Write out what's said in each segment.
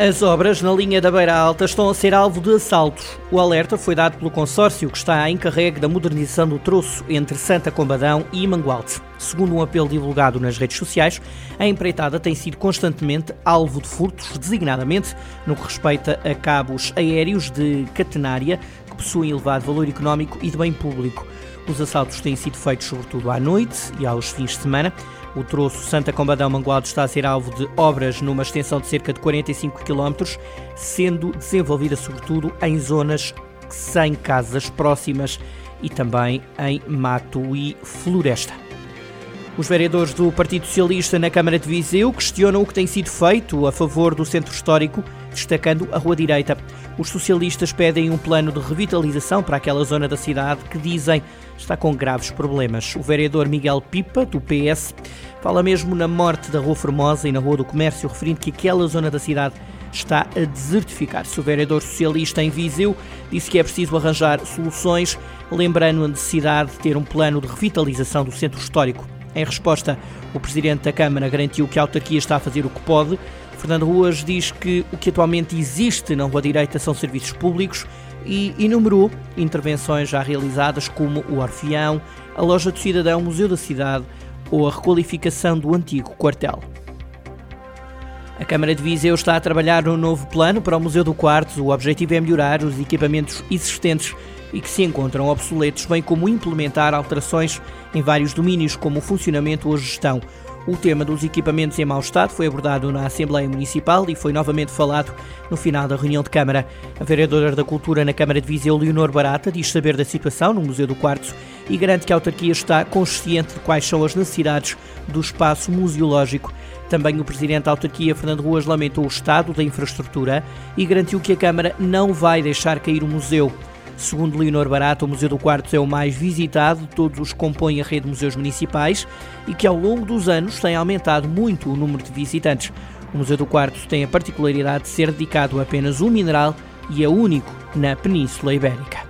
As obras na linha da Beira Alta estão a ser alvo de assaltos. O alerta foi dado pelo consórcio que está encarregue da modernização do troço entre Santa Combadão e Mangualde. Segundo um apelo divulgado nas redes sociais, a empreitada tem sido constantemente alvo de furtos, designadamente no que respeita a cabos aéreos de catenária que possuem elevado valor económico e de bem público. Os assaltos têm sido feitos sobretudo à noite e aos fins de semana. O troço Santa Combadão Mangualde está a ser alvo de obras numa extensão de cerca de 45 km, sendo desenvolvida sobretudo em zonas sem casas próximas e também em mato e floresta. Os vereadores do Partido Socialista na Câmara de Viseu questionam o que tem sido feito a favor do centro histórico, destacando a Rua Direita. Os socialistas pedem um plano de revitalização para aquela zona da cidade que dizem está com graves problemas. O vereador Miguel Pipa, do PS, fala mesmo na morte da Rua Formosa e na Rua do Comércio, referindo que aquela zona da cidade está a desertificar-se. O vereador socialista em Viseu disse que é preciso arranjar soluções, lembrando a necessidade de ter um plano de revitalização do centro histórico. Em resposta, o presidente da Câmara garantiu que a autarquia está a fazer o que pode. Fernando Ruas diz que o que atualmente existe na Rua Direita são serviços públicos e enumerou intervenções já realizadas como o Orfeão, a Loja do Cidadão, o Museu da Cidade ou a requalificação do antigo quartel. A Câmara de Viseu está a trabalhar no novo plano para o Museu do Quartzo. O objetivo é melhorar os equipamentos existentes e que se encontram obsoletos, bem como implementar alterações em vários domínios, como o funcionamento ou a gestão. O tema dos equipamentos em mau estado foi abordado na Assembleia Municipal e foi novamente falado no final da reunião de Câmara. A vereadora da Cultura na Câmara de Viseu, Leonor Barata, diz saber da situação no Museu do Quartzo e garante que a autarquia está consciente de quais são as necessidades do espaço museológico. Também o presidente da autarquia, Fernando Ruas, lamentou o estado da infraestrutura e garantiu que a Câmara não vai deixar cair o museu. Segundo Leonor Barato, o Museu do Quarto é o mais visitado de todos os que compõem a rede de museus municipais e que ao longo dos anos tem aumentado muito o número de visitantes. O Museu do Quarto tem a particularidade de ser dedicado a apenas um mineral e é único na Península Ibérica.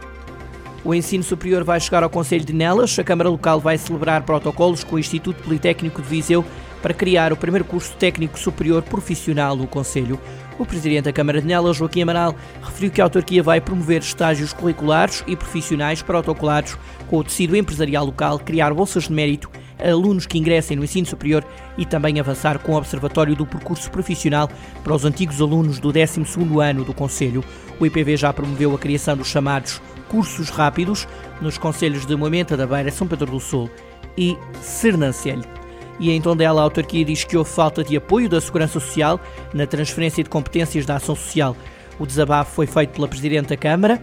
O ensino superior vai chegar ao Conselho de Nelas. A Câmara Local vai celebrar protocolos com o Instituto Politécnico de Viseu para criar o primeiro curso técnico superior profissional no Conselho. O presidente da Câmara de Nelas, Joaquim Amaral, referiu que a autarquia vai promover estágios curriculares e profissionais protocolados com o tecido empresarial local, criar bolsas de mérito a alunos que ingressem no ensino superior e também avançar com o Observatório do Percurso Profissional para os antigos alunos do 12º ano do Conselho. O IPV já promoveu a criação dos chamados cursos rápidos nos conselhos de Moimenta da Beira, São Pedro do Sul e Sernancelho e em Tondela a autarquia diz que houve falta de apoio da Segurança Social na transferência de competências da ação social. O desabafo foi feito pela Presidente da Câmara.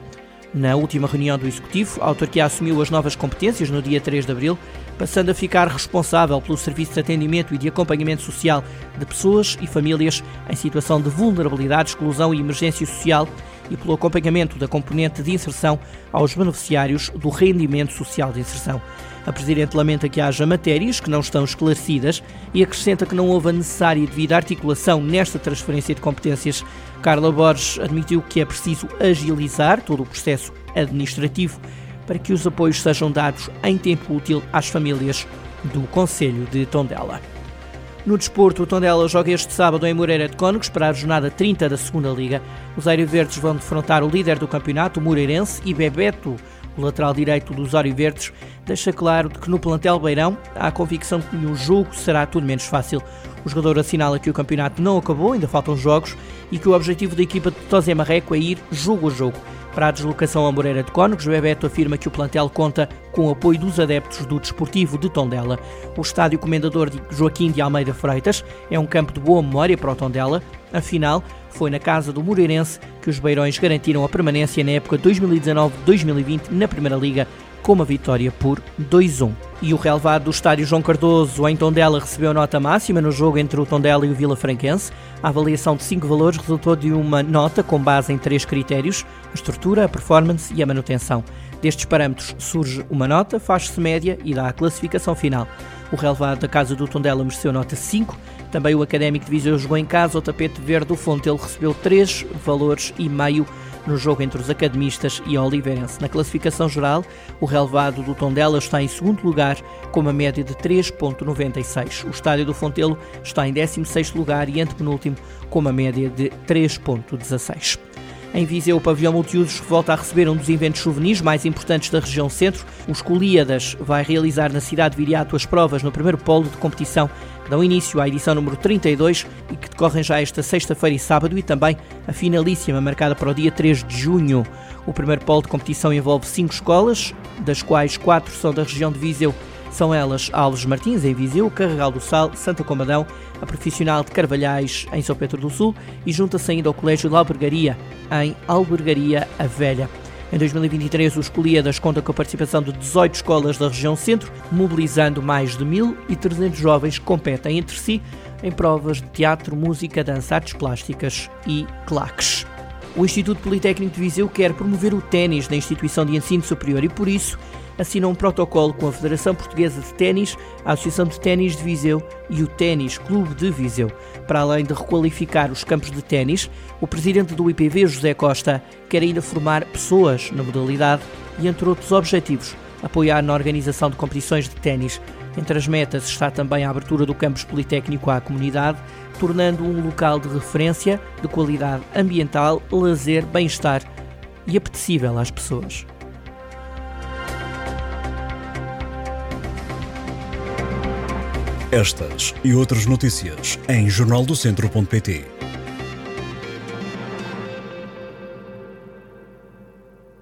Na última reunião do Executivo, a autarquia assumiu as novas competências no dia 3 de abril, passando a ficar responsável pelo serviço de atendimento e de acompanhamento social de pessoas e famílias em situação de vulnerabilidade, exclusão e emergência social e pelo acompanhamento da componente de inserção aos beneficiários do rendimento social de inserção. A Presidente lamenta que haja matérias que não estão esclarecidas e acrescenta que não houve a necessária e devida articulação nesta transferência de competências. Carla Borges admitiu que é preciso agilizar todo o processo administrativo para que os apoios sejam dados em tempo útil às famílias do Conselho de Tondela. No desporto, o Tondela joga este sábado em Moreira de Cónegos para a jornada 30 da segunda Liga. Os Aero Verdes vão defrontar o líder do campeonato, o Moreirense, e Bebeto, o lateral direito dos Verdes, deixa claro que no plantel Beirão há a convicção que o jogo será tudo menos fácil. O jogador assinala que o campeonato não acabou, ainda faltam jogos, e que o objetivo da equipa de Tosé Marreco é ir jogo a jogo. Para a deslocação a Moreira de Cónegos, Bebeto afirma que o plantel conta com o apoio dos adeptos do Desportivo de Tondela. O estádio Comendador de Joaquim de Almeida Freitas é um campo de boa memória para o Tondela. Afinal, foi na casa do Moreirense que os Beirões garantiram a permanência na época 2019-2020 na Primeira Liga com uma vitória por 2-1. E o relevado do estádio João Cardoso em Tondela recebeu nota máxima no jogo entre o Tondela e o Vila Franquense. A avaliação de cinco valores resultou de uma nota com base em três critérios: a estrutura, a performance e a manutenção. Destes parâmetros surge uma nota, faz-se média e dá a classificação final. O relevado da Casa do Tondela mereceu nota 5, Também o Académico de Viseu jogou em casa, o tapete verde do Fontelo recebeu 3 valores e meio no jogo entre os academistas e a Oliveirense. Na classificação geral, o relevado do Tondela está em segundo lugar com uma média de 3.96. O estádio do Fontelo está em 16º lugar e antepenúltimo com uma média de 3.16. Em Viseu, o pavilhão multiusos volta a receber um dos eventos juvenis mais importantes da região centro. Os Colíadas vai realizar na cidade de Viriato as provas no primeiro polo de competição que dão início à edição número 32 e que decorrem já esta sexta-feira e sábado e também a finalíssima marcada para o dia 3 de junho. O primeiro polo de competição envolve cinco escolas, das quais quatro são da região de Viseu são elas Alves Martins, em Viseu, Carregal do Sal, Santa Comadão, a Profissional de Carvalhais, em São Pedro do Sul e junta-se ainda ao Colégio de Albergaria, em Albergaria a Velha. Em 2023, os Colíadas conta com a participação de 18 escolas da região centro, mobilizando mais de 1.300 jovens que competem entre si em provas de teatro, música, dança, artes plásticas e claques. O Instituto Politécnico de Viseu quer promover o ténis na instituição de ensino superior e, por isso, assina um protocolo com a Federação Portuguesa de Ténis, a Associação de Ténis de Viseu e o Ténis Clube de Viseu. Para além de requalificar os campos de ténis, o presidente do IPV, José Costa, quer ainda formar pessoas na modalidade e, entre outros objetivos, apoiar na organização de competições de ténis. Entre as metas está também a abertura do campus politécnico à comunidade, tornando um local de referência de qualidade ambiental, lazer, bem-estar e apetecível às pessoas. Estas e outras notícias em jornaldocentro.pt.